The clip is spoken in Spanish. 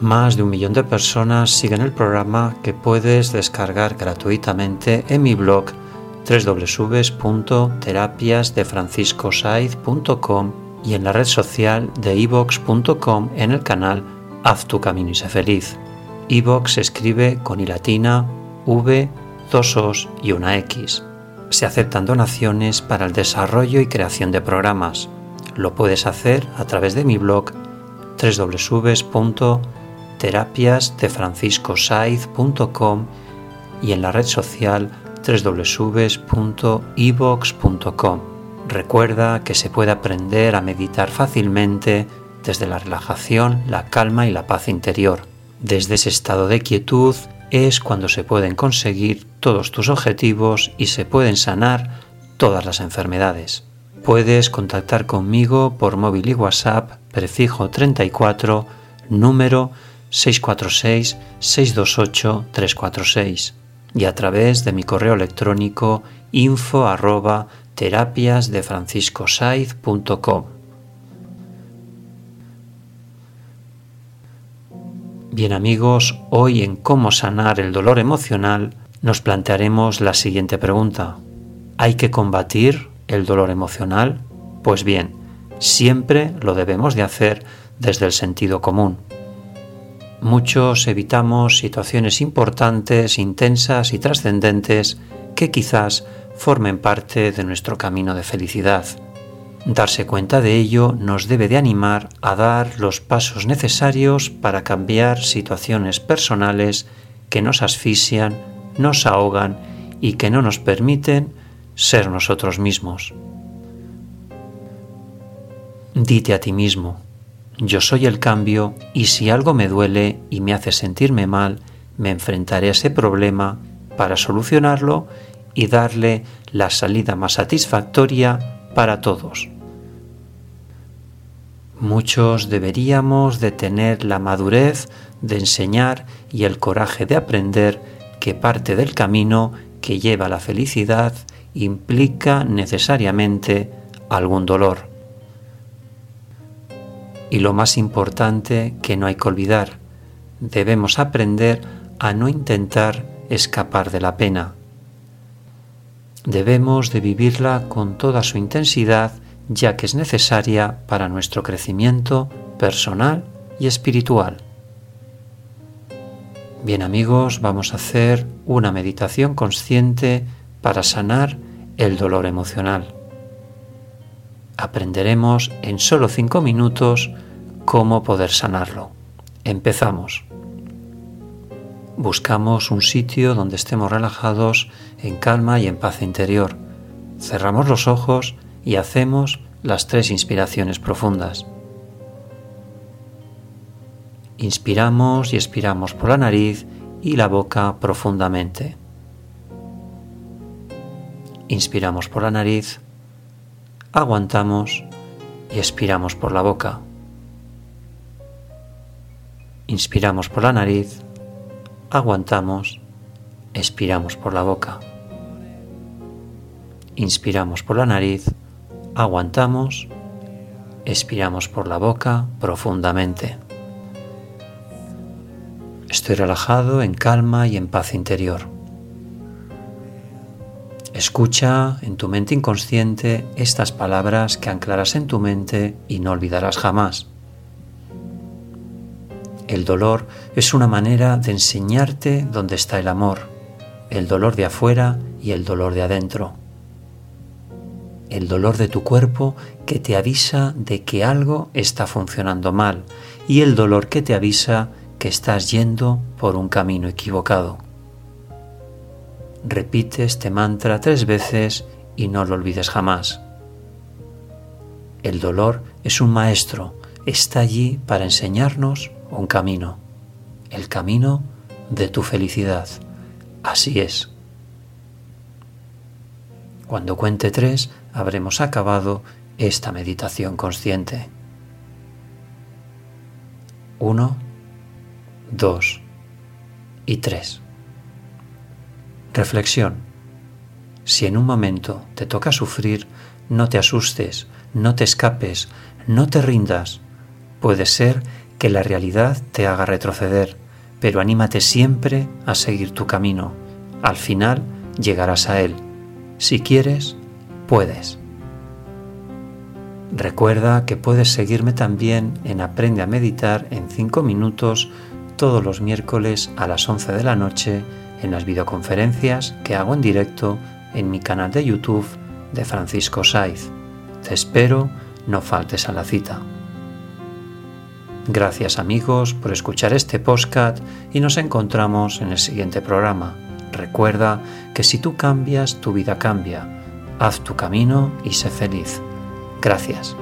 Más de un millón de personas siguen el programa que puedes descargar gratuitamente en mi blog www.terapiasdefranciscosaiz.com y en la red social de ivox.com en el canal Haz tu camino y sé feliz. Ivox se escribe con i latina, v, dos os y una x. Se aceptan donaciones para el desarrollo y creación de programas. Lo puedes hacer a través de mi blog www terapiasdefranciscosaiz.com y en la red social www.evox.com. Recuerda que se puede aprender a meditar fácilmente desde la relajación, la calma y la paz interior. Desde ese estado de quietud es cuando se pueden conseguir todos tus objetivos y se pueden sanar todas las enfermedades. Puedes contactar conmigo por móvil y WhatsApp prefijo 34 número 646-628-346 y a través de mi correo electrónico info arroba terapiasdefranciscosaiz.com. Bien amigos, hoy en cómo sanar el dolor emocional nos plantearemos la siguiente pregunta. ¿Hay que combatir el dolor emocional? Pues bien, siempre lo debemos de hacer desde el sentido común muchos evitamos situaciones importantes, intensas y trascendentes que quizás formen parte de nuestro camino de felicidad. Darse cuenta de ello nos debe de animar a dar los pasos necesarios para cambiar situaciones personales que nos asfixian, nos ahogan y que no nos permiten ser nosotros mismos. Dite a ti mismo, yo soy el cambio y si algo me duele y me hace sentirme mal, me enfrentaré a ese problema para solucionarlo y darle la salida más satisfactoria para todos. Muchos deberíamos de tener la madurez de enseñar y el coraje de aprender que parte del camino que lleva a la felicidad implica necesariamente algún dolor. Y lo más importante que no hay que olvidar, debemos aprender a no intentar escapar de la pena. Debemos de vivirla con toda su intensidad ya que es necesaria para nuestro crecimiento personal y espiritual. Bien amigos, vamos a hacer una meditación consciente para sanar el dolor emocional aprenderemos en solo cinco minutos cómo poder sanarlo. Empezamos. Buscamos un sitio donde estemos relajados, en calma y en paz interior. Cerramos los ojos y hacemos las tres inspiraciones profundas. Inspiramos y expiramos por la nariz y la boca profundamente. Inspiramos por la nariz, aguantamos y expiramos por la boca. Inspiramos por la nariz, aguantamos, expiramos por la boca. Inspiramos por la nariz, aguantamos, expiramos por la boca profundamente. Estoy relajado, en calma y en paz interior. Escucha en tu mente inconsciente estas palabras que anclarás en tu mente y no olvidarás jamás. El dolor es una manera de enseñarte dónde está el amor, el dolor de afuera y el dolor de adentro. El dolor de tu cuerpo que te avisa de que algo está funcionando mal y el dolor que te avisa que estás yendo por un camino equivocado. Repite este mantra tres veces y no lo olvides jamás. El dolor es un maestro, está allí para enseñarnos un camino, el camino de tu felicidad. Así es. Cuando cuente tres, habremos acabado esta meditación consciente. Uno, 2 y 3. Reflexión. Si en un momento te toca sufrir, no te asustes, no te escapes, no te rindas. Puede ser que la realidad te haga retroceder, pero anímate siempre a seguir tu camino. Al final llegarás a él. Si quieres, puedes. Recuerda que puedes seguirme también en Aprende a Meditar en 5 minutos todos los miércoles a las 11 de la noche en las videoconferencias que hago en directo en mi canal de YouTube de Francisco Saiz. Te espero, no faltes a la cita. Gracias amigos por escuchar este podcast y nos encontramos en el siguiente programa. Recuerda que si tú cambias, tu vida cambia. Haz tu camino y sé feliz. Gracias.